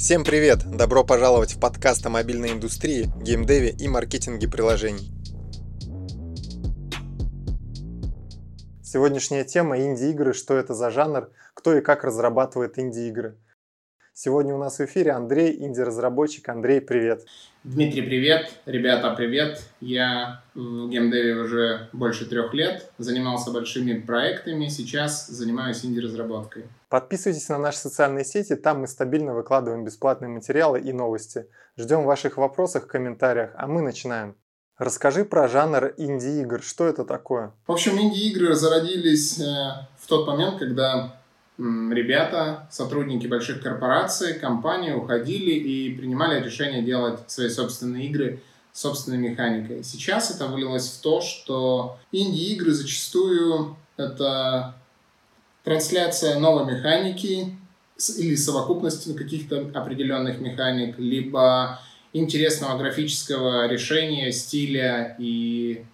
Всем привет! Добро пожаловать в подкаст о мобильной индустрии, геймдеве и маркетинге приложений. Сегодняшняя тема инди-игры, что это за жанр, кто и как разрабатывает инди-игры. Сегодня у нас в эфире Андрей, инди-разработчик. Андрей, привет! Дмитрий, привет! Ребята, привет! Я в геймдеве уже больше трех лет, занимался большими проектами, сейчас занимаюсь инди-разработкой. Подписывайтесь на наши социальные сети, там мы стабильно выкладываем бесплатные материалы и новости. Ждем ваших вопросов в комментариях, а мы начинаем. Расскажи про жанр инди-игр, что это такое? В общем, инди-игры зародились э, в тот момент, когда ребята, сотрудники больших корпораций, компаний уходили и принимали решение делать свои собственные игры собственной механикой. Сейчас это вылилось в то, что инди-игры зачастую это трансляция новой механики или совокупности каких-то определенных механик, либо интересного графического решения, стиля и...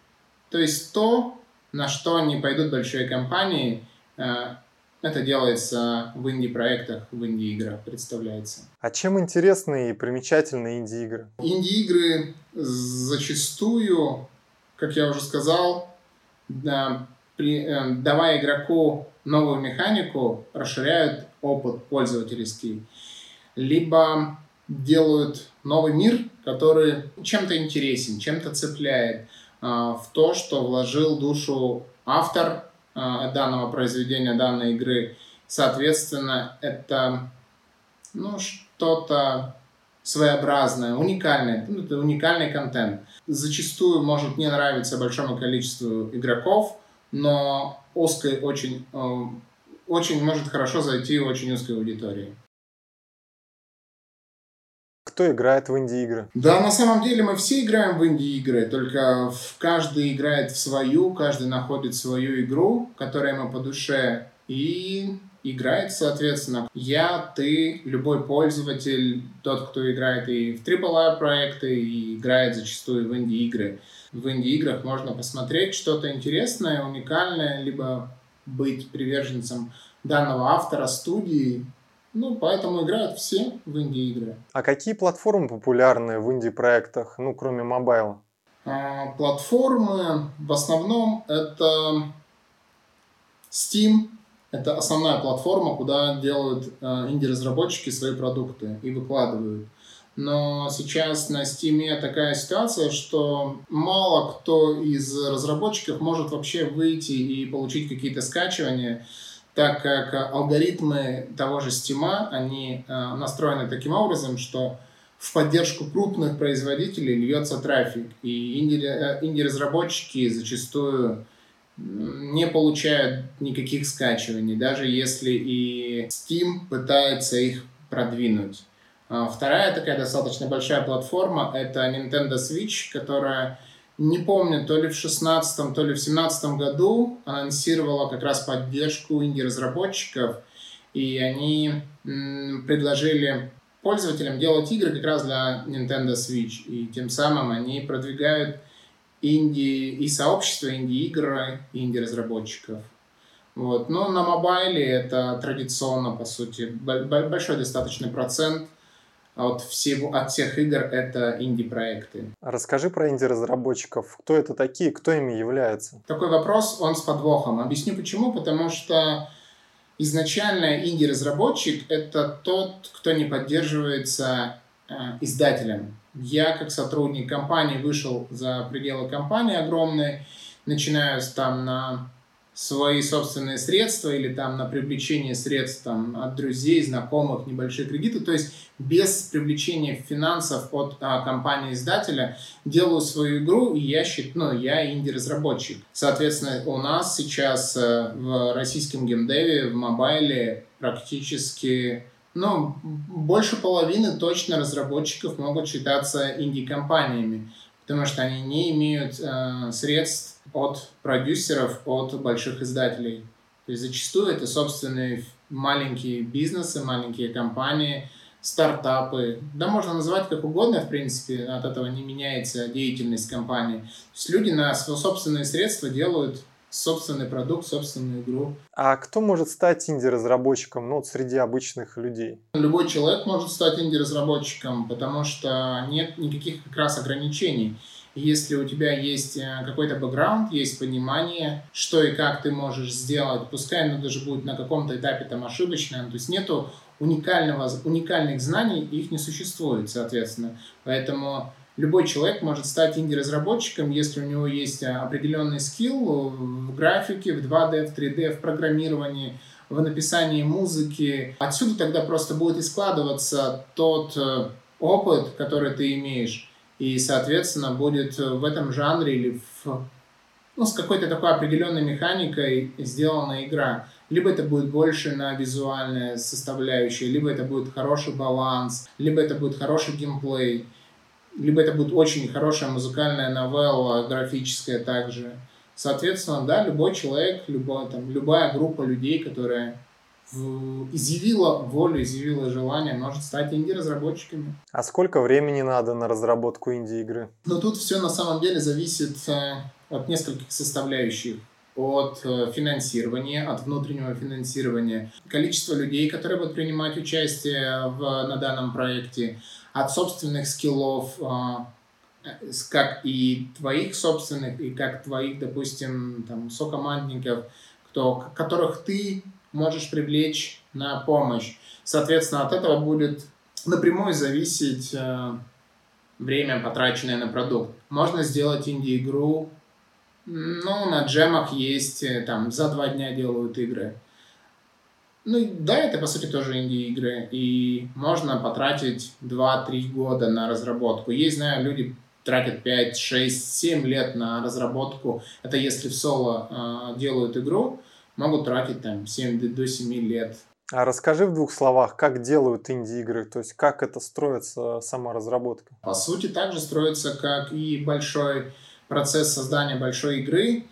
То есть то, на что не пойдут большие компании, э, это делается в инди-проектах, в инди-играх, представляется. А чем интересны и примечательны инди-игры? Инди-игры зачастую, как я уже сказал, да, при, э, давая игроку новую механику, расширяют опыт пользовательский, либо делают новый мир, который чем-то интересен, чем-то цепляет э, в то, что вложил душу автор данного произведения, данной игры. Соответственно, это ну, что-то своеобразное, уникальное, ну, это уникальный контент. Зачастую может не нравиться большому количеству игроков, но узкой очень, э, очень может хорошо зайти очень узкой аудитории. Кто играет в инди-игры? Да, на самом деле мы все играем в инди-игры, только каждый играет в свою, каждый находит свою игру, которая ему по душе, и играет, соответственно. Я, ты, любой пользователь, тот, кто играет и в AAA проекты, и играет зачастую в инди-игры в инди-играх можно посмотреть что-то интересное, уникальное, либо быть приверженцем данного автора, студии. Ну, поэтому играют все в инди-игры. А какие платформы популярны в инди-проектах, ну, кроме мобайла? А, платформы в основном это Steam, это основная платформа, куда делают а, инди-разработчики свои продукты и выкладывают. Но сейчас на Steam такая ситуация, что мало кто из разработчиков может вообще выйти и получить какие-то скачивания, так как алгоритмы того же Steam, они э, настроены таким образом, что в поддержку крупных производителей льется трафик. И э, инди-разработчики зачастую не получают никаких скачиваний, даже если и Steam пытается их продвинуть. А, вторая такая достаточно большая платформа – это Nintendo Switch, которая, не помню, то ли в 16 то ли в 17 году анонсировала как раз поддержку инди-разработчиков, и они предложили пользователям делать игры как раз для Nintendo Switch, и тем самым они продвигают инди и сообщество инди-игр и инди-разработчиков. Вот. Но на мобайле это традиционно, по сути, большой достаточно процент а от, всего, от всех игр это инди-проекты. Расскажи про инди-разработчиков. Кто это такие, кто ими является? Такой вопрос, он с подвохом. Объясню почему. Потому что изначально инди-разработчик — это тот, кто не поддерживается э, издателем. Я, как сотрудник компании, вышел за пределы компании огромной, начиная там на свои собственные средства или там на привлечение средств там, от друзей, знакомых, небольшие кредиты. То есть без привлечения финансов от а, компании-издателя делаю свою игру, и я считаю, ну, я инди-разработчик. Соответственно, у нас сейчас э, в российском геймдеве, в мобайле практически ну, больше половины точно разработчиков могут считаться инди-компаниями, потому что они не имеют э, средств от продюсеров, от больших издателей. То есть зачастую это собственные маленькие бизнесы, маленькие компании, стартапы. Да, можно называть как угодно, в принципе, от этого не меняется деятельность компании. То есть люди на свои собственные средства делают собственный продукт, собственную игру. А кто может стать инди-разработчиком ну, среди обычных людей? Любой человек может стать инди-разработчиком, потому что нет никаких как раз ограничений. Если у тебя есть э, какой-то бэкграунд, есть понимание, что и как ты можешь сделать, пускай оно даже будет на каком-то этапе там ошибочное, то есть нету уникального, уникальных знаний, их не существует, соответственно. Поэтому любой человек может стать инди-разработчиком, если у него есть э, определенный скилл в графике, в 2D, в 3D, в программировании, в написании музыки. Отсюда тогда просто будет и складываться тот э, опыт, который ты имеешь, и, соответственно, будет в этом жанре или в, ну, с какой-то такой определенной механикой сделана игра. Либо это будет больше на визуальная составляющая, либо это будет хороший баланс, либо это будет хороший геймплей либо это будет очень хорошая музыкальная новелла, графическая также. Соответственно, да, любой человек, любой, там, любая группа людей, которая изъявила волю, изъявила желание, может стать инди-разработчиками. А сколько времени надо на разработку инди-игры? Ну, тут все на самом деле зависит э, от нескольких составляющих от э, финансирования, от внутреннего финансирования, количество людей, которые будут принимать участие в, на данном проекте, от собственных скиллов, а, как и твоих собственных, и как твоих, допустим, там, сокомандников, кто, которых ты можешь привлечь на помощь. Соответственно, от этого будет напрямую зависеть э, время, потраченное на продукт. Можно сделать инди-игру, ну, на джемах есть, э, там, за два дня делают игры. Ну да, это по сути тоже инди-игры, и можно потратить 2-3 года на разработку. Есть, знаю, люди тратят 5, 6, 7 лет на разработку. Это если в соло э, делают игру, могут тратить там 7 до 7 лет. А расскажи в двух словах, как делают инди-игры, то есть как это строится сама разработка? По сути, также строится, как и большой процесс создания большой игры,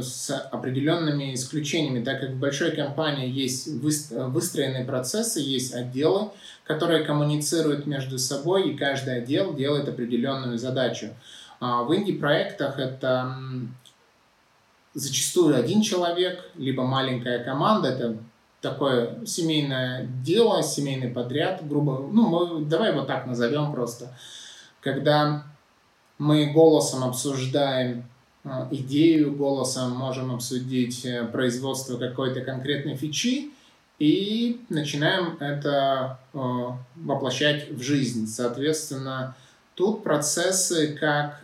с определенными исключениями, так как в большой компании есть выстроенные процессы, есть отделы, которые коммуницируют между собой, и каждый отдел делает определенную задачу. А в инди-проектах это зачастую один человек, либо маленькая команда, это такое семейное дело, семейный подряд, грубо, ну, мы, давай вот так назовем просто, когда мы голосом обсуждаем Э, идею голосом, можем обсудить э, производство какой-то конкретной фичи и начинаем это э, воплощать в жизнь. Соответственно, тут процессы как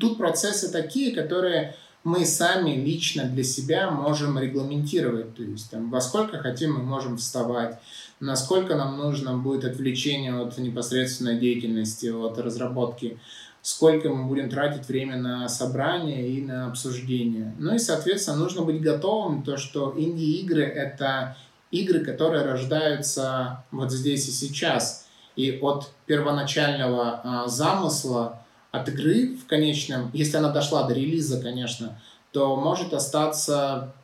тут процессы такие, которые мы сами лично для себя можем регламентировать, то есть там, во сколько хотим мы можем вставать, насколько нам нужно будет отвлечение от непосредственной деятельности, от разработки сколько мы будем тратить время на собрание и на обсуждение. Ну и, соответственно, нужно быть готовым, то, что инди-игры — это игры, которые рождаются вот здесь и сейчас. И от первоначального а, замысла, от игры в конечном, если она дошла до релиза, конечно, то может остаться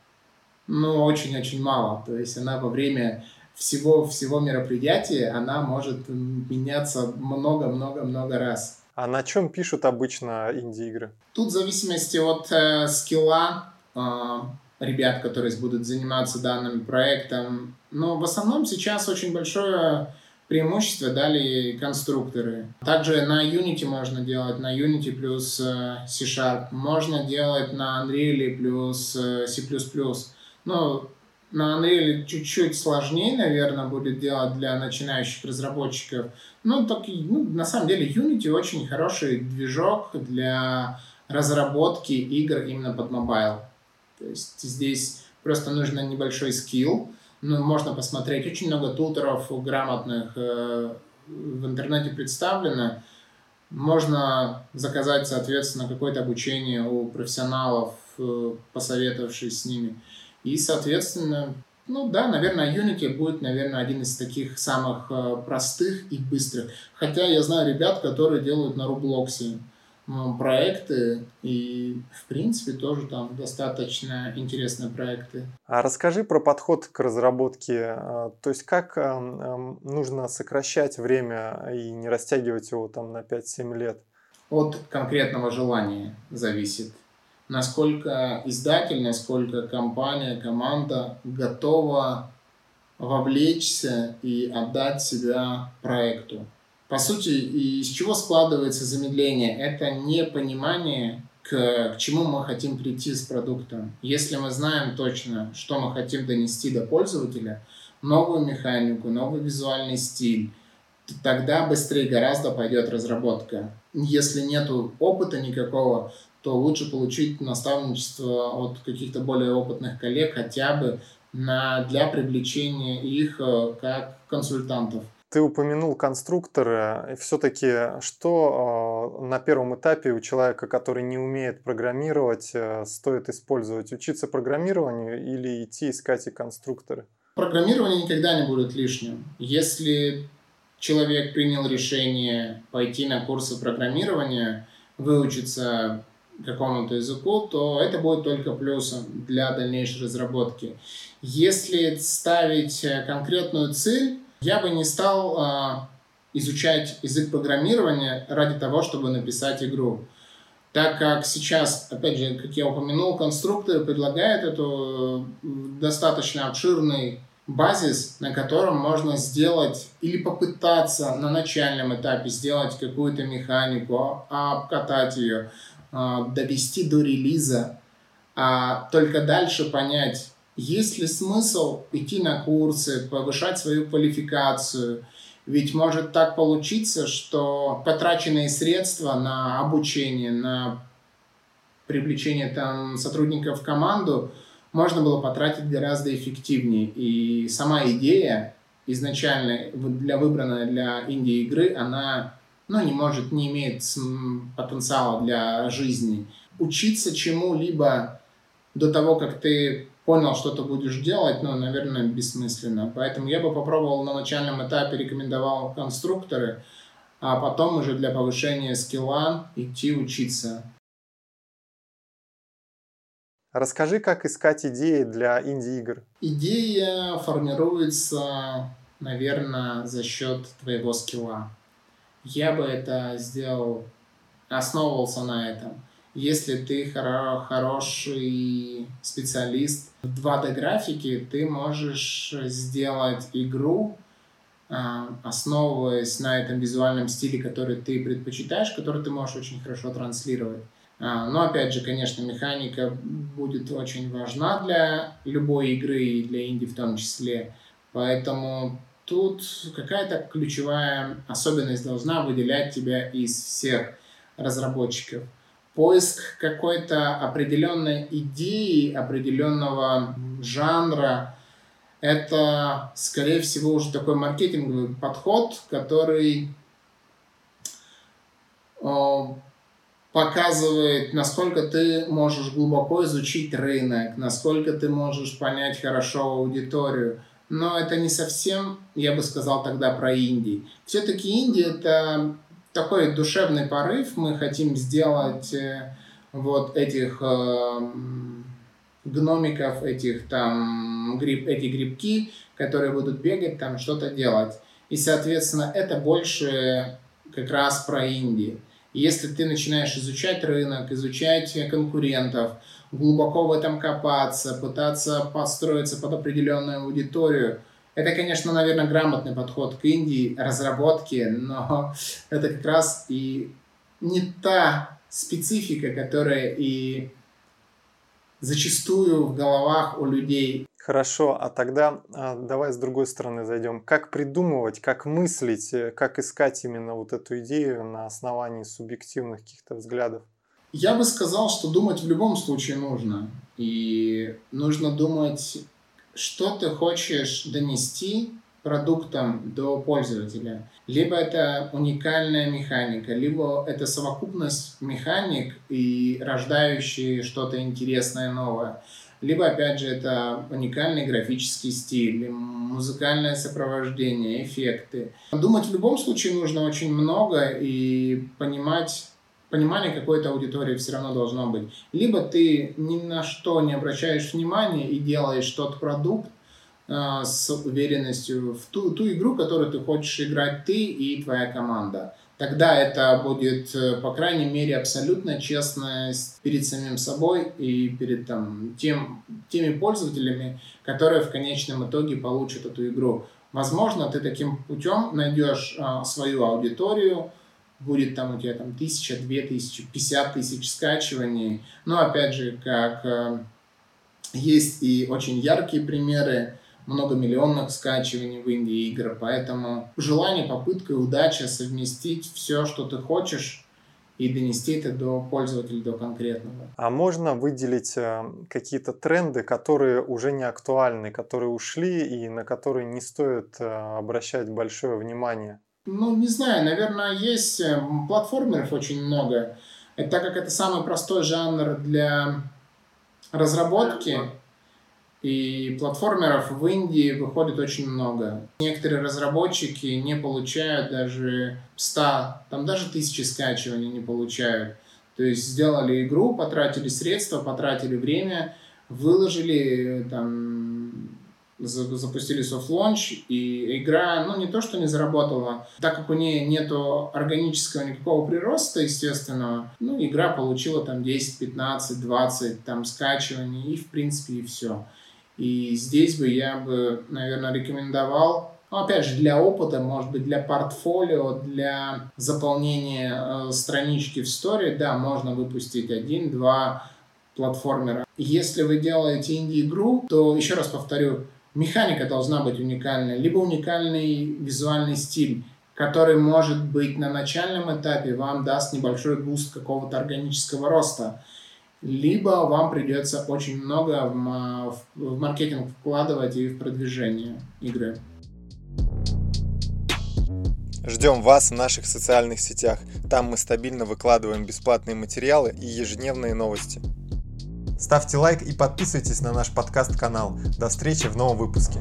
ну, очень-очень мало. То есть она во время всего, всего мероприятия, она может меняться много-много-много раз. А на чем пишут обычно инди-игры? Тут в зависимости от э, скилла э, ребят, которые будут заниматься данным проектом. Но в основном сейчас очень большое преимущество дали конструкторы. Также на Unity можно делать, на Unity плюс э, C-Sharp. Можно делать на Unreal плюс э, C++. Ну, на Unreal чуть-чуть сложнее, наверное, будет делать для начинающих разработчиков. Ну, так, ну, на самом деле, Unity очень хороший движок для разработки игр именно под mobile. То есть здесь просто нужно небольшой скилл. Ну, можно посмотреть, очень много туторов грамотных э, в интернете представлено. Можно заказать, соответственно, какое-то обучение у профессионалов, э, посоветовавшись с ними. И, соответственно, ну да, наверное, Unity будет, наверное, один из таких самых э, простых и быстрых. Хотя я знаю ребят, которые делают на Roblox проекты, и, в принципе, тоже там достаточно интересные проекты. А расскажи про подход к разработке. Э, то есть, как э, нужно сокращать время и не растягивать его там на 5-7 лет? От конкретного желания зависит. насколько издатель, насколько компания, команда готова вовлечься и отдать себя проекту. По сути, из чего складывается замедление? Это непонимание, к, к чему мы хотим прийти с продуктом. Если мы знаем точно, что мы хотим донести до пользователя, новую механику, новый визуальный стиль, тогда быстрее гораздо пойдет разработка. Если нет опыта никакого, то лучше получить наставничество от каких-то более опытных коллег хотя бы на, для привлечения их э, как консультантов. Ты упомянул конструкторы. Все-таки что э, на первом этапе у человека, который не умеет программировать, э, стоит использовать? Учиться программированию или идти искать и конструкторы? Программирование никогда не будет лишним. Если человек принял решение пойти на курсы программирования, выучиться какому-то языку, то это будет только плюсом для дальнейшей разработки. Если ставить конкретную цель, я бы не стал а, изучать язык программирования ради того, чтобы написать игру. Так как сейчас, опять же, как я упомянул, конструкторы предлагают эту достаточно обширный базис, на котором можно сделать или попытаться на начальном этапе сделать какую-то механику, а, обкатать ее, а, довести до релиза, а только дальше понять, есть ли смысл идти на курсы, повышать свою квалификацию? Ведь может так получиться, что потраченные средства на обучение, на привлечение там сотрудников в команду можно было потратить гораздо эффективнее. И сама идея изначально для выбранная для инди игры, она ну, не может, не имеет потенциала для жизни. Учиться чему-либо до того, как ты понял, что ты будешь делать, ну, наверное, бессмысленно. Поэтому я бы попробовал на начальном этапе, рекомендовал конструкторы, а потом уже для повышения скилла идти учиться. Расскажи, как искать идеи для инди-игр. Идея формируется, наверное, за счет твоего скилла. Я бы это сделал, основывался на этом. Если ты хоро- хороший специалист в 2D-графике, ты можешь сделать игру, а, основываясь на этом визуальном стиле, который ты предпочитаешь, который ты можешь очень хорошо транслировать. А, но опять же, конечно, механика будет очень важна для любой игры и для инди в том числе. Поэтому тут какая-то ключевая особенность должна выделять тебя из всех разработчиков поиск какой-то определенной идеи, определенного жанра, это, скорее всего, уже такой маркетинговый подход, который показывает, насколько ты можешь глубоко изучить рынок, насколько ты можешь понять хорошо аудиторию. Но это не совсем, я бы сказал тогда про Индии. Все-таки Индия это такой душевный порыв. Мы хотим сделать э, вот этих э, гномиков, этих там гриб, эти грибки, которые будут бегать, там что-то делать. И, соответственно, это больше как раз про Индии. Если ты начинаешь изучать рынок, изучать конкурентов, глубоко в этом копаться, пытаться подстроиться под определенную аудиторию – это, конечно, наверное, грамотный подход к Индии, разработке, но это как раз и не та специфика, которая и зачастую в головах у людей. Хорошо, а тогда а, давай с другой стороны зайдем. Как придумывать, как мыслить, э, как искать именно вот эту идею на основании субъективных каких-то взглядов? Я бы сказал, что думать в любом случае нужно. И нужно думать что ты хочешь донести продуктом до пользователя. Либо это уникальная механика, либо это совокупность механик и рождающие что-то интересное новое. Либо, опять же, это уникальный графический стиль, музыкальное сопровождение, эффекты. Думать в любом случае нужно очень много и понимать, понимание какой-то аудитории все равно должно быть. Либо ты ни на что не обращаешь внимания и делаешь тот продукт э, с уверенностью в ту, ту игру, которую ты хочешь играть ты и твоя команда. тогда это будет, э, по крайней мере, абсолютно честность перед самим собой и перед там, тем, теми пользователями, которые в конечном итоге получат эту игру. Возможно, ты таким путем найдешь а, свою аудиторию, будет там у тебя там тысяча, две тысячи, пятьдесят тысяч скачиваний. Но опять же, как э, есть и очень яркие примеры, многомиллионных скачиваний в Индии игр, поэтому желание, попытка и удача совместить все, что ты хочешь, и донести это до пользователя, до конкретного. А можно выделить э, какие-то тренды, которые уже не актуальны, которые ушли и на которые не стоит э, обращать большое внимание? Ну, не знаю, наверное, есть э, платформеров очень много. Это так как это самый простой жанр для разработки, и платформеров в Индии выходит очень много. Некоторые разработчики не получают даже 100, там даже тысячи скачиваний не получают. То есть сделали игру, потратили средства, потратили время, выложили, там, запустили launch, и игра, ну, не то, что не заработала, так как у нее нету органического никакого прироста, естественного, ну, игра получила там 10, 15, 20 там скачиваний, и, в принципе, и все. И здесь бы я бы, наверное, рекомендовал ну, опять же, для опыта, может быть, для портфолио, для заполнения э, странички в истории, да, можно выпустить один-два платформера. Если вы делаете инди-игру, то, еще раз повторю, механика должна быть уникальная, либо уникальный визуальный стиль, который, может быть, на начальном этапе вам даст небольшой буст какого-то органического роста либо вам придется очень много в, в маркетинг вкладывать и в продвижение игры. Ждем вас в наших социальных сетях. Там мы стабильно выкладываем бесплатные материалы и ежедневные новости. Ставьте лайк и подписывайтесь на наш подкаст-канал. До встречи в новом выпуске.